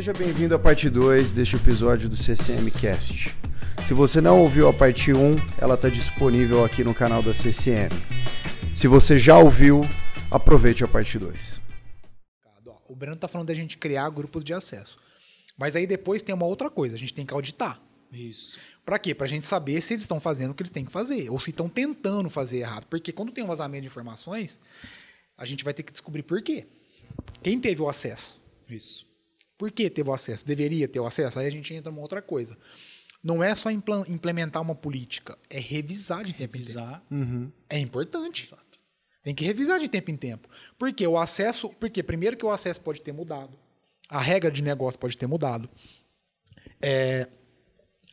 Seja bem-vindo à parte 2 deste episódio do CCM Cast. Se você não ouviu a parte 1, ela está disponível aqui no canal da CCM. Se você já ouviu, aproveite a parte 2. O Breno tá falando da gente criar grupos de acesso. Mas aí depois tem uma outra coisa, a gente tem que auditar. Isso. Pra quê? Pra gente saber se eles estão fazendo o que eles têm que fazer, ou se estão tentando fazer errado. Porque quando tem um vazamento de informações, a gente vai ter que descobrir por quê. Quem teve o acesso? Isso. Por que teve o acesso? Deveria ter o acesso? Aí a gente entra numa outra coisa. Não é só implementar uma política, é revisar de tempo em tempo. Revisar. É importante. Exato. Tem que revisar de tempo em tempo. Porque o acesso. Porque primeiro que o acesso pode ter mudado. A regra de negócio pode ter mudado. É,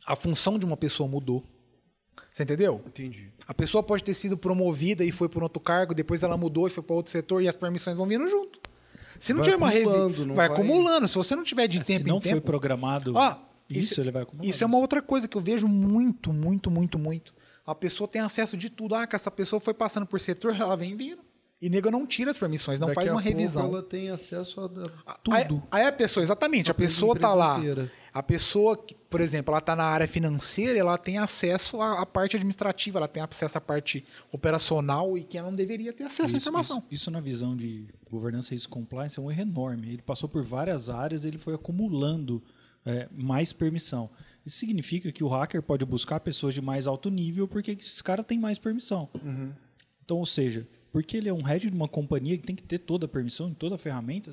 a função de uma pessoa mudou. Você entendeu? Entendi. A pessoa pode ter sido promovida e foi por outro cargo, depois ela mudou e foi para outro setor e as permissões vão vindo junto. Se não Vai tiver uma acumulando, revisão, não vai, vai- acumulando. Se você não tiver de É, tempo se não em foi programado Ó, isso, isso- ele vai acumular. isso é uma outra coisa que eu vejo muito, muito, muito, muito. A pessoa tem acesso de tudo. Ah, que essa pessoa foi passando por setor, ela vem vindo. E nego não tira as permissões, não Daqui faz a uma pouco revisão. ela tem acesso a, a Aí, tudo. aí a pessoa, exatamente, a Pra pessoa tá empresa lá. inteira. A pessoa, que, por exemplo, ela tá na área financeira, ela tem acesso à, à parte administrativa, ela tem acesso à parte operacional e que ela não deveria ter acesso à Isso, informação. Isso, isso na visão de governança e compliance é um erro enorme. Ele passou por várias áreas, ele foi acumulando é, mais permissão. Isso significa que o hacker pode buscar pessoas de mais alto nível porque esses caras têm mais permissão. Uhum. Então, ou seja, porque ele é um head de uma companhia que tem que ter toda a permissão em toda a ferramenta,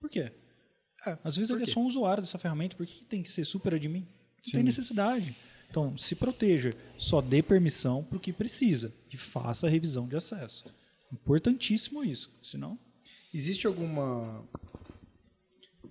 por quê? É, Às vezes ele quê? é só um usuário dessa ferramenta, por que tem que ser super admin? Não tem necessidade. Então, se proteja, só dê permissão para o que precisa e faça a revisão de acesso. Importantíssimo isso, senão Existe alguma.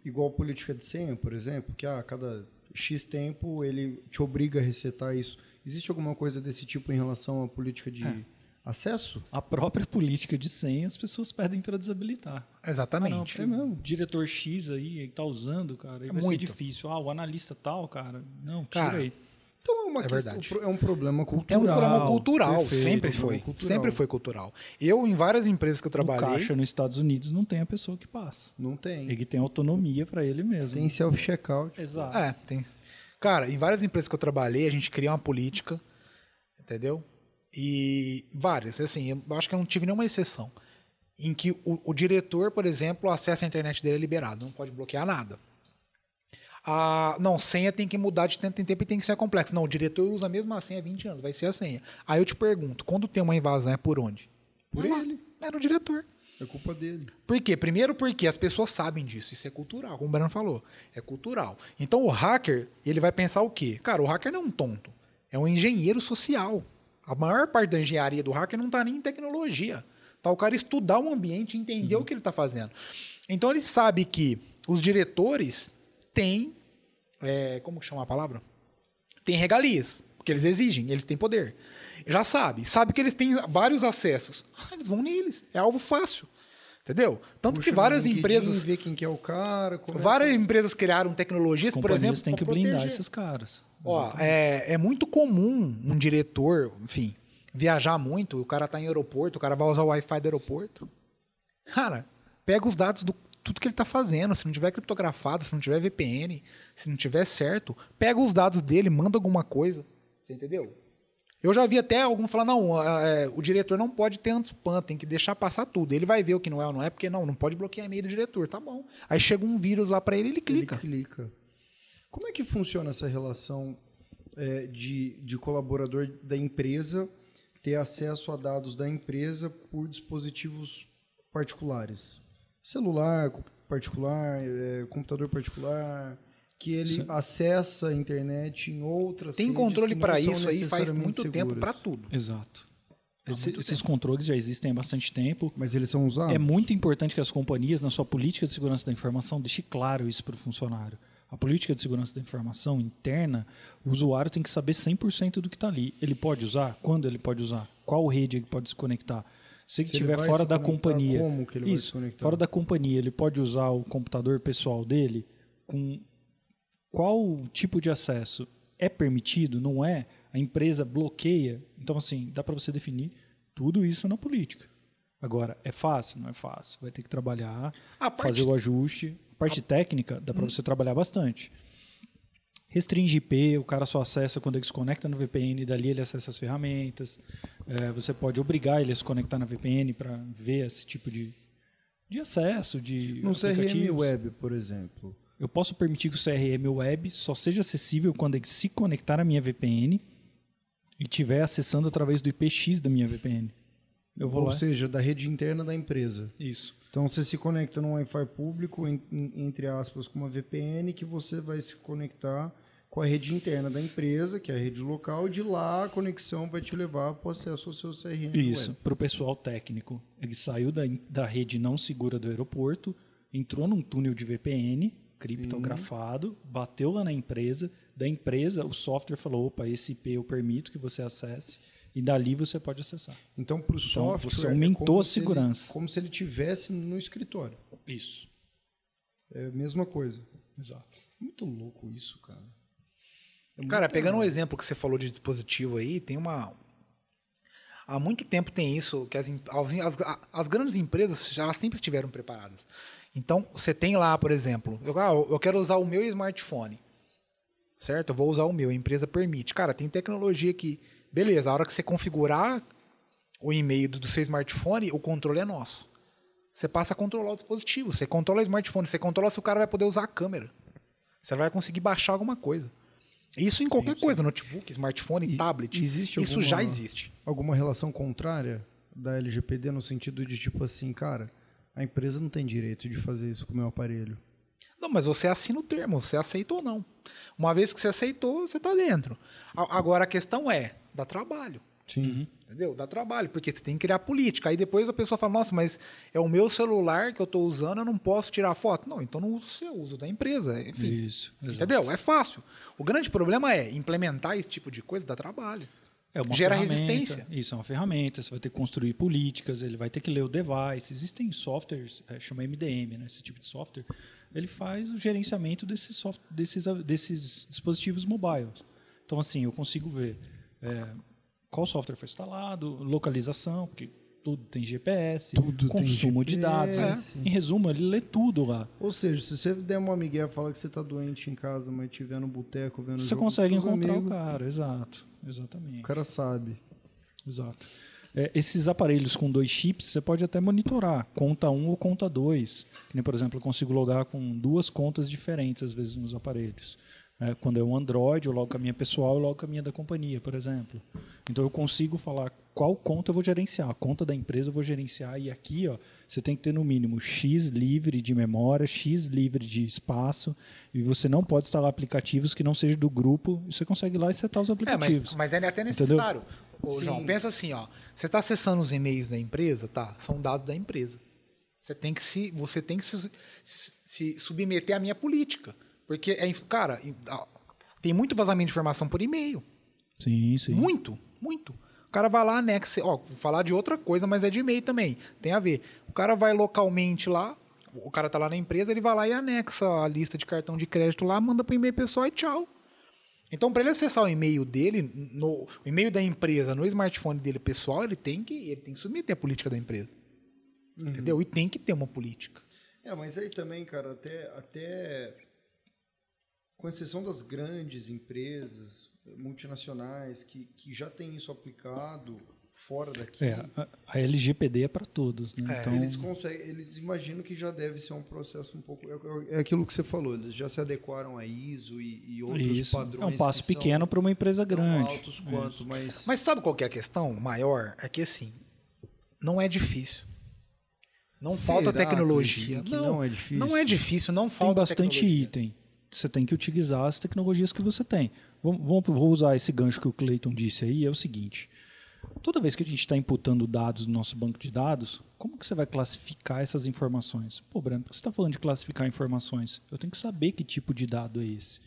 Igual política de senha, por exemplo, que ah, a cada X tempo ele te obriga a resetar isso. Existe alguma coisa desse tipo em relação à política de É. acesso? a própria política de senha as pessoas pedem para desabilitar. Ah, não, Exatamente. porque o diretor X aí está usando, cara, aí vai ser muito. difícil. Ah, o analista tal, cara, não, tira Cara, aí. Então é uma É questão, verdade. é um problema É um cultural. programa cultural, perfeito, sempre um programa foi. cultural. Sempre foi cultural. Eu, em várias empresas que eu trabalhei. caixa nos Estados Unidos não tem a pessoa que passa. Não tem. Ele tem autonomia para ele mesmo. Tem self-checkout. Exato. É, tem. Cara, em várias empresas que eu trabalhei, a gente cria uma política, entendeu? E várias, assim, eu acho que eu não tive nenhuma exceção. Em que o, o diretor, por exemplo, o acesso à internet dele é liberado, não pode bloquear nada. A, não, senha tem que mudar de tempo em tempo e tem que ser complexa. Não, o diretor usa a mesma senha há 20 anos, vai ser a senha. Aí eu te pergunto, quando tem uma invasão é por onde? Por É lá, ele. É no diretor. É culpa dele. Por quê? Primeiro porque as pessoas sabem disso, isso é cultural, como o Breno falou, é cultural. Então o hacker, ele vai pensar o quê? Cara, o hacker não é um tonto, é um engenheiro social. A maior parte da engenharia do hacker não está nem em tecnologia. Tá o cara estudar o ambiente entender o que ele está fazendo. Então ele sabe que os diretores têm, é, como chama a palavra? Tem regalias, porque eles exigem, eles têm poder. Já sabe, sabe que eles têm vários acessos. Ah, Eles vão neles, é alvo fácil. Entendeu? Tanto Puxa que várias empresas, Vê quem que é o cara. várias empresas criaram tecnologias, As por companhias exemplo, têm que blindar proteger. esses caras. Ó, é, é muito comum um diretor, enfim, viajar muito, o cara tá em aeroporto, o cara vai usar o Wi-Fi do aeroporto. Cara, pega os dados do tudo que ele tá fazendo, se não tiver criptografado, se não tiver VPN, se não tiver certo, pega os dados dele, manda alguma coisa. Você entendeu? Eu já vi até algum falar, não, é, o diretor não pode ter anti-spam, tem que deixar passar tudo. Ele vai ver o que não é ou não é, porque não, não pode bloquear e-mail do diretor, tá bom. Aí chega um vírus lá pra ele, ele clica. Ele clica. Como é que funciona essa relação é, de, de colaborador da empresa ter acesso a dados da empresa por dispositivos particulares? Celular particular, é, computador particular, que ele Sim. acessa a internet em outras Tem redes controle para isso aí faz muito tempo seguras. para tudo. Exato. Esse- esses controles já existem há bastante tempo. Mas eles são usados? É muito importante que as companhias, na sua política de segurança da informação, deixem claro isso para o funcionário. A política de segurança da informação interna, o usuário tem que saber 100% do que está ali. Ele pode usar? Quando ele pode usar? Qual rede ele pode se conectar? Se ele estiver fora se da companhia, como que ele vai se isso, conectar? fora da companhia, ele pode usar o computador pessoal dele com qual tipo de acesso é permitido, não é? A empresa bloqueia. Então, assim, dá para você definir tudo isso na política. Agora, é fácil? Não é fácil. Vai ter que trabalhar, A parte- fazer o ajuste. Parte técnica dá para você trabalhar bastante. Restringe IP, o cara só acessa quando ele se conecta no VPN, dali ele acessa as ferramentas. É, você pode obrigar ele a se conectar na VPN para ver esse tipo de, de acesso, de No CRM. Web, por exemplo. Eu posso permitir que o CRM Web só seja acessível quando ele se conectar à minha VPN e estiver acessando através do IPX da minha VPN. Eu vou Ou lá. seja, da rede interna da empresa. Isso. Então você se conecta num Wi-Fi público, en- en- entre aspas, com uma VPN, que você vai se conectar com a rede interna da empresa, que é a rede local, e de lá a conexão vai te levar para o acesso ao seu CRM. Isso, para o pessoal técnico. Ele saiu da, da rede não segura do aeroporto, entrou num túnel de VPN, criptografado, bateu lá na empresa. Da empresa, o software falou: opa, esse IP eu permito que você acesse, e dali você pode acessar. Então, para o software. você é aumentou como a se ele- segurança. como se ele tivesse no escritório. Isso. É a mesma coisa. Exato. Muito louco isso, cara. É Cara, pegando um exemplo que você falou de dispositivo aí, tem uma. Há muito tempo tem isso, que as, as, as- as grandes empresas já sempre estiveram preparadas. Então, você tem lá, por exemplo, eu, ah, eu quero usar o meu smartphone. Certo? Eu vou usar o meu, a empresa permite. Cara, tem tecnologia que. Beleza, a hora que você configurar o e-mail do seu smartphone, o controle é nosso. Você passa a controlar o dispositivo. Você controla o smartphone, você controla se o cara vai poder usar a câmera. Você vai conseguir baixar alguma coisa. Isso em qualquer coisa, notebook, smartphone, E- tablet. existe Isso alguma- já existe. alguma relação contrária da LGPD no sentido de tipo assim, cara, a empresa não tem direito de fazer isso com o meu aparelho. Não, mas você assina o termo, você aceita ou não. Uma vez que você aceitou, você está dentro. A- Agora a questão é, dá trabalho. Sim. Entendeu? Dá trabalho, porque você tem que criar política. Aí depois a pessoa fala, nossa, mas é o meu celular que eu estou usando, eu não posso tirar foto. Não, então não uso o seu, uso da empresa. Enfim. Isso. exato. Entendeu? É fácil. O grande problema é implementar esse tipo de coisa dá trabalho. É uma Gera resistência. Isso, é uma ferramenta. Você vai ter que construir políticas, ele vai ter que ler o device. Existem softwares, é, chama MDM, né, esse tipo de software. Ele faz o gerenciamento desses, soft, desses, desses dispositivos mobiles. Então, assim, eu consigo ver é, qual software foi instalado, localização, porque tudo tem GPS, Tudo tem consumo de dados. GPS. Em resumo, ele lê tudo lá. Ou seja, se você der uma migué e falar que você tá doente em casa, mas estiver no boteco vendo Você jogo consegue encontrar amigos, o cara, exato. Exatamente. O cara sabe. Exato. É, esses aparelhos com dois chips, você pode até monitorar, conta 1 ou conta 2. Que nem, por exemplo, eu consigo logar com duas contas diferentes, às vezes, nos aparelhos. É, quando é um Android, eu logo com a minha pessoal, eu logo com a minha da companhia, por exemplo. Então, eu consigo falar qual conta eu vou gerenciar. A conta da empresa eu vou gerenciar. E aqui, ó, você tem que ter no mínimo X livre de memória, X livre de espaço. E você não pode instalar aplicativos que não sejam do grupo. E você consegue ir lá e setar os É, aplicativos. mas, mas é até necessário. Ô, João, pensa assim, ó. Você está acessando os e-mails da empresa, tá? São dados da empresa. Você tem que se, você tem que se, se- se submeter à minha política. Porque, é, cara, em- tem muito vazamento de informação por e-mail. Sim, sim. Muito, muito. O cara vai lá, anexa. Ó, vou falar de outra coisa, mas é de e-mail também. Tem a ver. O cara vai localmente lá, o cara tá lá na empresa, ele vai lá e anexa a lista de cartão de crédito lá, manda pro e-mail pessoal e tchau. Então, para ele acessar o e-mail dele, no, o e-mail da empresa no smartphone dele pessoal, ele tem que, ele tem que submeter a política da empresa. Entendeu? E tem que ter uma política. É, mas aí também, cara, até, até com exceção das grandes empresas multinacionais que, que já têm isso aplicado fora daqui, É, a, a LGPD é para todos, né? É, então, eles conseguem, eles imaginam que já deve ser um processo um pouco é, é aquilo que você falou, eles já se adequaram a ISO e, e outros isso. padrões. É um passo pequeno para uma empresa tão grande. altos quanto, mas, Mas sabe qual que é a questão maior? É que assim, não é difícil. Não Será, falta tecnologia. Que não é difícil? Não é difícil, não Tem falta bastante tecnologia. item. Você tem que utilizar as tecnologias que você tem. Vamos, vamos- vou usar esse gancho que o Clayton disse aí, é o seguinte. Toda vez que a gente está imputando dados no nosso banco de dados, como que você vai classificar essas informações? Pô, Brando, por que você está falando de classificar informações? Eu tenho que saber que tipo de dado é esse.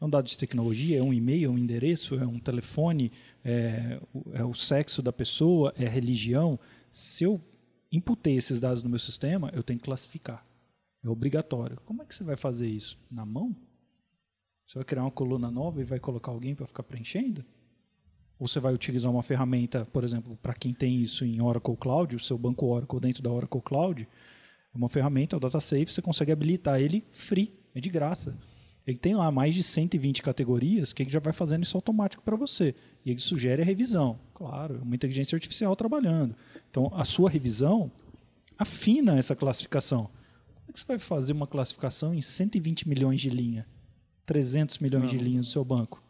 É um dado de tecnologia? É um e-mail? É um endereço? É um telefone? É, o- é o sexo da pessoa? É religião? Se eu imputei esses dados no meu sistema, eu tenho que classificar. É obrigatório. Como é que você vai fazer isso? Na mão? Você vai criar uma coluna nova e vai colocar alguém para ficar preenchendo? Ou você vai utilizar uma ferramenta, por exemplo, para quem tem isso em Oracle Cloud, o seu banco Oracle dentro da Oracle Cloud, É uma ferramenta, é o DataSafe, você consegue habilitar ele free, é de graça. Ele tem lá mais de 120 categorias que ele já vai fazendo isso automático para você. E ele sugere a revisão. Claro, é uma inteligência artificial trabalhando. Então, a sua revisão afina essa classificação. Como é que você vai fazer uma classificação em 120 milhões de linha? 300 milhões de linhas do seu banco?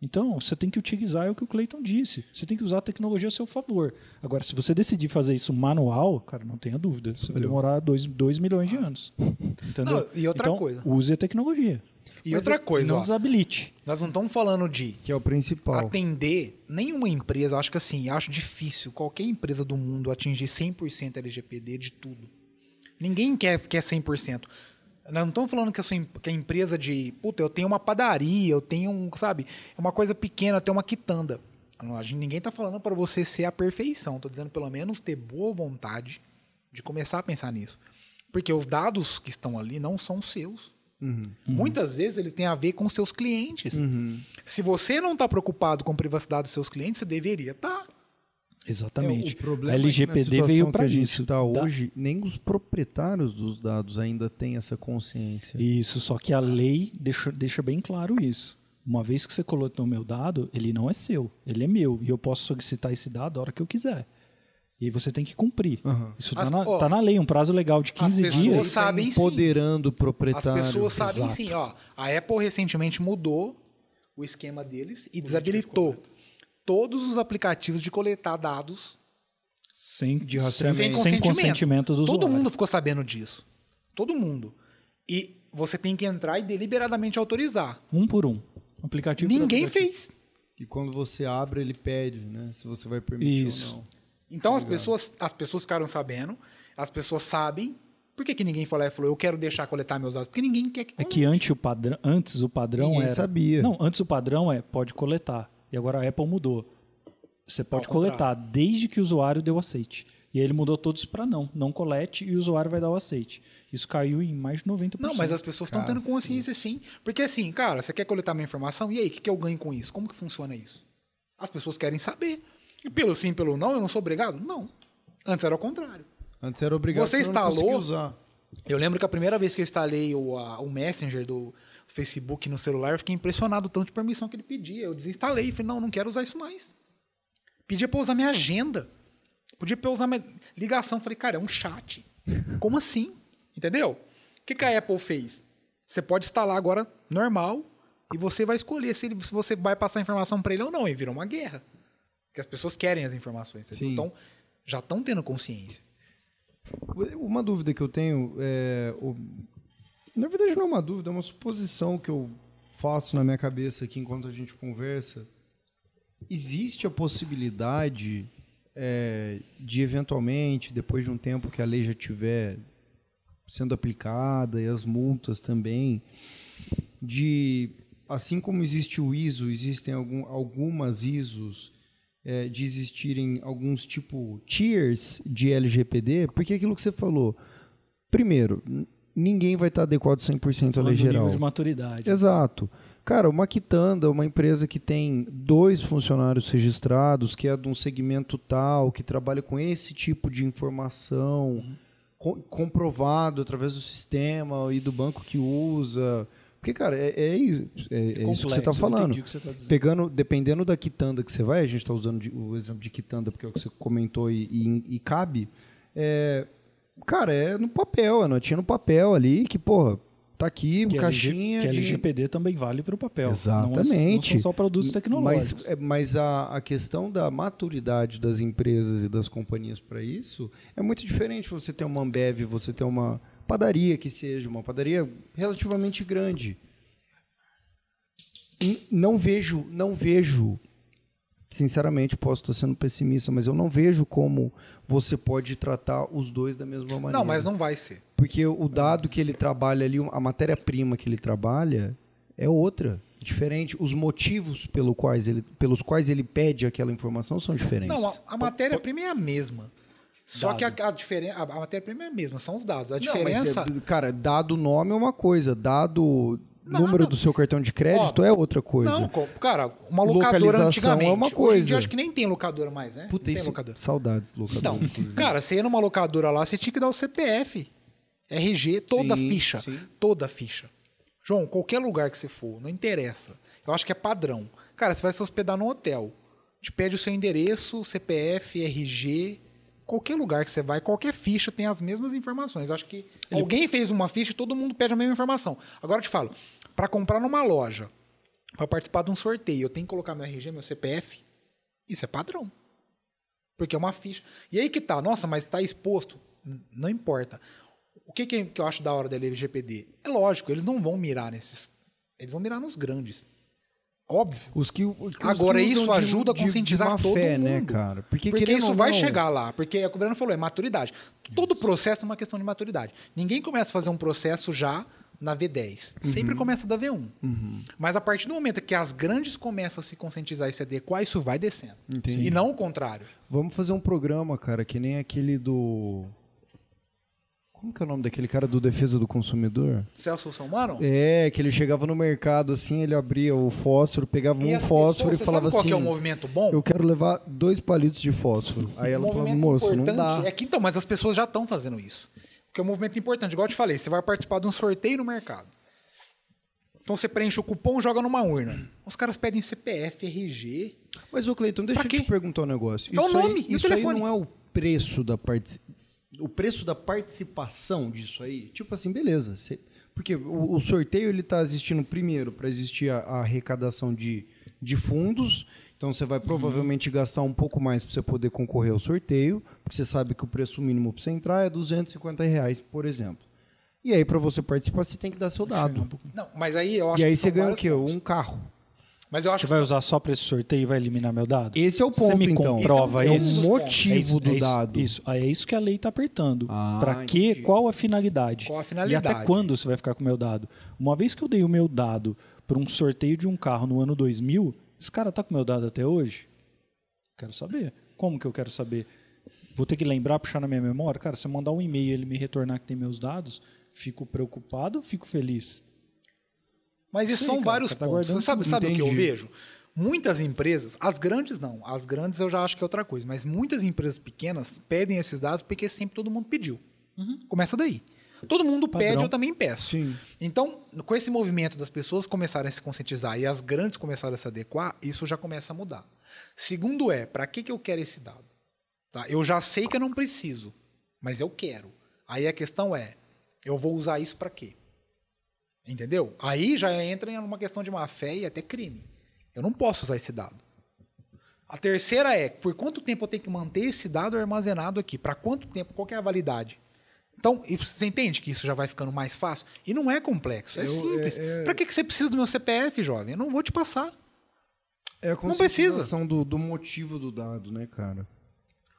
Então, você tem que utilizar é o que o Clayton disse. Você tem que usar a tecnologia a seu favor. Agora, se você decidir fazer isso manual, cara, não tenha dúvida. Você vai demorar 2 milhões de anos. Entendeu? Não, e outra então, coisa. Use a tecnologia. E outra coisa, não ó, desabilite. nós não estamos falando de Que é o principal. atender nenhuma empresa, acho que assim, acho difícil qualquer empresa do mundo atingir 100% LGPD de tudo. Ninguém quer, quer 100%. Nós não estamos falando que a, sua, que a empresa de, puta, eu tenho uma padaria, eu tenho um, sabe, é uma coisa pequena, eu tenho uma quitanda. Não, a gente- ninguém está falando para você ser a perfeição, estou dizendo pelo menos ter boa vontade de começar a pensar nisso. Porque os dados que estão ali não são seus. Muitas vezes ele tem a ver com seus clientes. Se você não está preocupado com a privacidade dos seus clientes, você deveria estar. Exatamente. É, o problema a é na LGPD situação veio para que a gente isso. está Dá- hoje, nem os proprietários dos dados ainda têm essa consciência. Isso, só que a lei deixa, deixa bem claro isso. Uma vez que você coletou o meu dado, ele não é seu, ele é meu. E eu posso solicitar esse dado a hora que eu quiser. E aí você tem que cumprir. Aham. Isso está As- na, ó, tá na lei, um prazo legal de 15 pessoas dias. sabem sim. empoderando o As proprietário. pessoas sabem Exato. sim. Ó, a Apple recentemente mudou o esquema deles e desabilitou todos os aplicativos de coletar dados Sem, De rastreamento. sem, sem sem consentimento do Todo usuário. mundo ficou sabendo disso. Todo mundo. E você tem que entrar e deliberadamente autorizar. Um por um. Aplicativo por Ninguém aplicativo. fez. E quando você abre, ele pede, né? Se você vai permitir Isso. ou não. Então as pessoas, as pessoas ficaram sabendo, as pessoas sabem. Por que, que ninguém lá e falou, eu quero deixar coletar meus dados? Porque ninguém quer que É que antes o padrão, antes o padrão Ninguém era. sabia. Não, antes o padrão é pode coletar. E agora a Apple mudou. Você pode Ao coletar desde que o usuário deu aceite. E aí ele mudou todos para não. Não colete e o usuário vai dar o aceite. Isso caiu em mais de 90%. Não, mas as pessoas estão tendo consciência sim. Porque assim, cara, você quer coletar minha informação? E aí, o que, que eu ganho com isso? Como que funciona isso? As pessoas querem saber. E pelo sim, pelo não, eu não sou obrigado? Não. Antes era o contrário. Antes era obrigado Você instalou? Eu lembro que a primeira vez que eu instalei o, a- o Messenger do Facebook no celular, eu fiquei impressionado o tanto de permissão que ele pedia. Eu desinstalei falei, não, não quero usar isso mais. Pedia pra eu usar minha agenda. Podia pra eu usar minha ligação. Falei, cara, é um chat. Como assim? Entendeu? O que, que a Apple fez? Você pode instalar agora normal e você vai escolher se, ele- se você vai passar informação para ele ou não. E virou uma guerra. Porque as pessoas querem as informações. Então, já estão tendo consciência. Uma dúvida que eu tenho é. Na verdade, não é uma dúvida, é uma suposição que eu faço na minha cabeça aqui enquanto a gente conversa. Existe a possibilidade é, de, eventualmente, depois de um tempo que a lei já estiver sendo aplicada e as multas também, de, assim como existe o ISO, existem algum, algumas ISOs é, de existirem alguns tipo tiers de LGPD, porque aquilo que você falou, primeiro, ninguém vai estar adequado 100% à lei geral. nível de maturidade. Exato. Cara, uma quitanda, uma empresa que tem dois funcionários registrados, que é de um segmento tal, que trabalha com esse tipo de informação, co- comprovado através do sistema e do banco que usa. Porque, cara, é, é isso é- é isso que você está eu falando. que você tá. Pegando, dependendo da quitanda que você vai, a gente está usando de- o exemplo de quitanda porque é o que você comentou e, e- e cabe. É, cara, é no papel, é notinha no papel ali, que, porra, tá aqui, Que, caixinha. LG, que de- LGPD também vale para o papel. Exatamente. Não, é- não são só produtos tecnológicos. Mas, é, mas a, a questão da maturidade das empresas e das companhias para isso é muito diferente. Você ter uma Ambev, você ter uma padaria que seja, uma padaria relativamente grande. Não vejo, não vejo, sinceramente, posso estar sendo pessimista, mas eu não vejo como você pode tratar os dois da mesma maneira. Não, mas não vai ser. Porque o dado que ele trabalha ali, a matéria-prima que ele trabalha é outra, diferente. Os motivos pelo quais ele, pelos quais ele pede aquela informação são diferentes. Não, a, a matéria-prima é a mesma. Só Dado. que a, a, diferen- a, matéria-prima é a mesma, são os dados. A Não, mas diferença. é- cara, dado nome é uma coisa, dado Nada. número do seu cartão de crédito Ó, é outra coisa. Não, cara, uma locadora antigamente. é uma Hoje em coisa. dia acho que nem tem locadora mais, né? Puta, isso, locadora. saudades, locadora. Então, inclusive. cara, você ia numa locadora lá, você tinha que dar o CPF. RG, toda Sim, ficha. sim. Toda ficha. João, qualquer lugar que você for, não interessa. Eu acho que é padrão. Cara, você vai se hospedar no hotel. Te pede o seu endereço, CPF, RG. Qualquer lugar que você vai, qualquer ficha tem as mesmas informações. Acho que alguém fez uma ficha e todo mundo pede a mesma informação. Agora eu te falo, para comprar numa loja, para participar de um sorteio, eu tenho que colocar meu RG, meu CPF. Isso é padrão. Porque é uma ficha. E aí que tá, nossa, mas tá exposto. Não importa. O que, que, que eu acho da hora da LGPD? É lógico, eles não vão mirar nesses. Eles vão mirar nos grandes. Óbvio. Os que, os que Agora, usam isso de- ajuda a de- de conscientizar má todo fé, né, mundo. cara? Porque, Porque isso vai não, chegar lá. Porque é o que o Breno falou, é maturidade. Todo processo é uma questão de maturidade. Ninguém começa a fazer um processo já na V10. Sempre Uhum. começa da V1. Mas a partir do momento que as grandes começam a se conscientizar e se adequar, isso vai descendo. Entendi. E não o contrário. Vamos fazer um programa, cara, que nem aquele do. Como que é o nome daquele cara do Defesa do Consumidor? Celso Salmano? É, que ele chegava no mercado assim, ele abria o fósforo, pegava E um fósforo pessoas, e você falava sabe qual assim: que é um movimento bom? Eu quero levar dois palitos de fósforo. Aí ela movimento moço, não dá. É que, então, mas as pessoas já estão fazendo isso. Porque é um movimento importante. Igual eu te falei, você vai participar de um sorteio no mercado. Então você preenche o cupom e joga numa urna. Os caras pedem CPF, RG. Mas, ô Cleiton, deixa Pra eu te perguntar um negócio. Dá o Isso, nome aí, e o isso aí telefone. não é o preço da partici... o preço da participação disso aí? Tipo assim, beleza. você- Porque o, o sorteio ele está existindo primeiro para existir a, a arrecadação de, de fundos. Então você Uhum. vai provavelmente gastar um pouco mais para você poder concorrer ao sorteio, porque você sabe que o preço mínimo para você entrar é 250 reais, por exemplo. E aí, para você participar, você tem que dar seu dado. Não, mas aí eu acho E aí que você ganha o quê? pontos. Um carro. Mas eu acho Você que vai usar só para esse sorteio e vai eliminar meu dado? Esse é o Você ponto, me então. comprova é isso? o motivo É isso- do é isso- dado. Isso, aí é isso que a lei está apertando. Ah, Para quê? entendi. Qual a finalidade? Qual a E finalidade? até quando você vai ficar com o meu dado? Uma vez que eu dei o meu dado para um sorteio de um carro no ano 2000, esse cara tá com meu dado até hoje? Quero saber. Como que eu quero saber? Vou ter que lembrar, puxar na minha memória? Cara, se eu mandar um e-mail e ele me retornar que tem meus dados, fico preocupado ou fico feliz? Mas isso Sei, são cara, vários cara tá pontos. Você sabe, sabe o que eu vejo? Muitas empresas, as grandes não, as grandes eu já acho que é outra coisa, mas muitas empresas pequenas pedem esses dados porque sempre todo mundo pediu. Começa daí. Todo mundo Padrão. pede, eu também peço. Sim. Então, com esse movimento das pessoas começarem a se conscientizar e as grandes começarem a se adequar, isso já começa a mudar. Segundo é, para que, que eu quero esse dado? Tá? Eu já sei que eu não preciso, mas eu quero. Aí a questão é, eu vou usar isso para quê? Entendeu? Aí já entra em uma questão de má fé e até crime. Eu não posso usar esse dado. A terceira é, por quanto tempo eu tenho que manter esse dado armazenado aqui? Para quanto tempo? Qual é a validade? Então, você entende que isso já vai ficando mais fácil? E não é complexo, é Eu- simples. é- é- Para que, que você precisa do meu CPF, jovem? Eu não vou te passar. É a Não precisa. do, do motivo do dado, né, cara?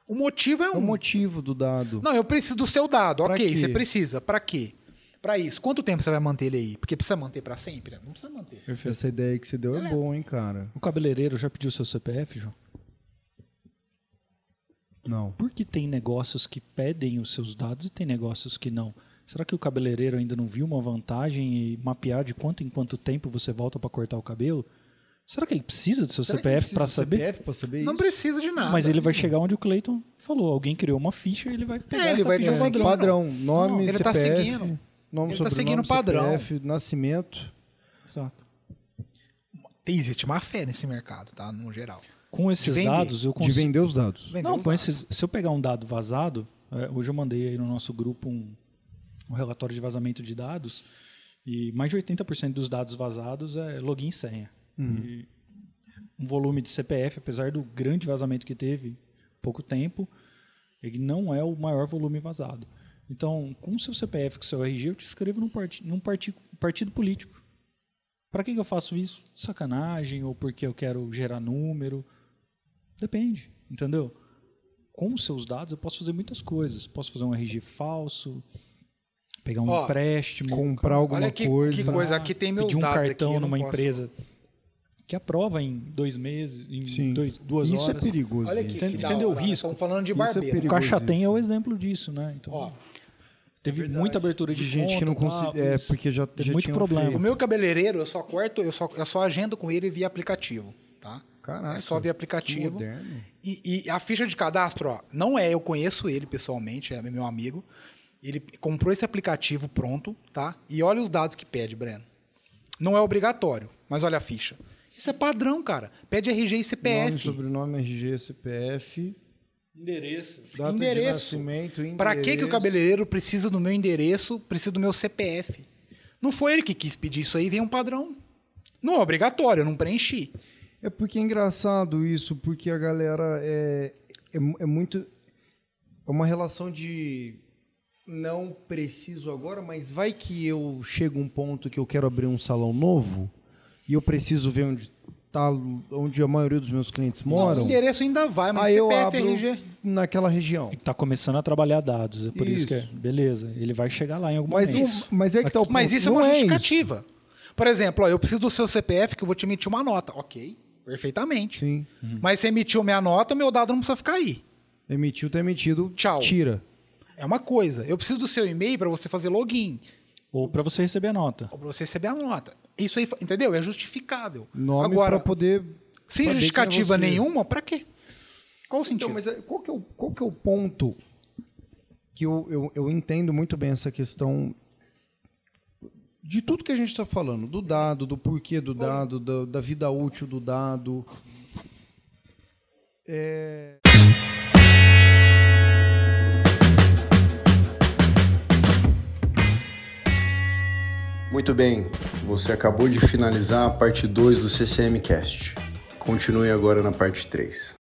O motivo é É o um. motivo do dado. Não, eu preciso do seu dado. Pra ok, quê? você precisa. Para quê? Para isso. Quanto tempo você vai manter ele aí? Porque precisa manter para sempre? Não precisa manter. Perfeito. Essa ideia que você deu é bom, hein, cara? O cabeleireiro já pediu seu CPF, João? Não. Porque tem negócios que pedem os seus dados e tem negócios que não. Será que o cabeleireiro ainda não viu uma vantagem e mapear de quanto em quanto tempo você volta para cortar o cabelo? Será que ele precisa do seu Será CPF para saber? CPF pra saber Não isso? precisa de nada. Mas ele vai chegar onde o Cleiton falou. Alguém criou uma ficha e ele vai pegar ele essa vai ficha. É, padrão. padrão. Nome, Não, ele tá CPF. seguindo. Nome, Ele tá sobrenome, seguindo o padrão. CPF, nascimento. Exato. Tem, existe má fé nesse mercado, tá? No geral. Com esses vender. dados, eu De consigo. vender os dados. Vender Não, os com dados. esses, se eu pegar um dado vazado, é, hoje eu mandei aí no nosso grupo um, um relatório de vazamento de dados e mais de 80% dos dados vazados é login e senha. E um volume de CPF, apesar do grande vazamento que teve, pouco tempo, ele não é o maior volume vazado. Então, com o seu CPF, com o seu RG, eu te escrevo num, parti num parti partido político. Para que, que eu faço isso? Sacanagem ou porque eu quero gerar número? Depende, entendeu? Com os seus dados eu posso fazer muitas coisas. Posso fazer um RG falso, pegar um Ó, empréstimo, Comprar alguma Olha que coisa. que coisa. aqui tem meus pedir um dados aqui, cartão não numa posso- empresa que aprova em dois meses, em Sim. dois, duas isso horas. é perigoso. Olha aqui, isso. entendeu o hora, né? risco? Estamos falando de Isso é barbeiro. perigoso. O Caixa tem é isso. o exemplo disso, né? Então, Ó, teve verdade. muita abertura de de, gente que não conta, consegue. É, isso. porque já, Teve já muito problema. feito. o meu cabeleireiro, eu só corto, eu só, eu só agendo com ele via aplicativo, tá? Caraca, É só via aplicativo. E, e a ficha de cadastro, ó, não é, eu conheço ele pessoalmente, é meu amigo. Ele comprou esse aplicativo pronto, tá? E olha os dados que pede, Breno. Não é obrigatório, mas olha a ficha. Isso é padrão, cara. Pede RG e CPF. Nome, sobrenome, RG, CPF, Endereço. data de Endereço. nascimento, endereço. Pra que, que o cabeleireiro precisa do meu endereço, precisa do meu CPF? Não foi ele que quis pedir isso aí, vem um padrão. Não é obrigatório, eu não preenchi. É porque é engraçado isso, porque a galera é, é, é muito. É uma relação de não preciso agora, mas vai que eu chego a um ponto que eu quero abrir um salão novo e eu preciso ver onde tá, onde a maioria dos meus clientes O moram. endereço ainda vai, mas Aí eu CPF, abro RG. naquela região. Está começando a trabalhar dados, é por isso, Isso. que é. Beleza, ele vai chegar lá em algum Mas, não, momento. mas é que tá o ponto. Mas isso é não uma isso. justificativa. Por exemplo, ó, eu preciso do seu CPF que eu vou te emitir uma nota. Ok, perfeitamente. Sim. Mas você emitiu minha nota, meu dado não precisa ficar aí. Emitiu, tá emitido. Tchau. Tira. É uma coisa. Eu preciso do seu e-mail para você fazer login, Ou para você receber a nota. ou para você receber a nota. Isso aí, entendeu? É justificável. Nome Agora, para poder. sem saber justificativa é nenhuma, para quê? Qual o sentido? Então, mas é- qual que é o, qual que é o ponto que eu, eu, eu entendo muito bem essa questão de tudo que a gente está falando, do dado, do porquê do dado, da, da vida útil do dado. É... Muito bem, você acabou de finalizar a parte 2 do CCM Cast. Continue agora na parte 3.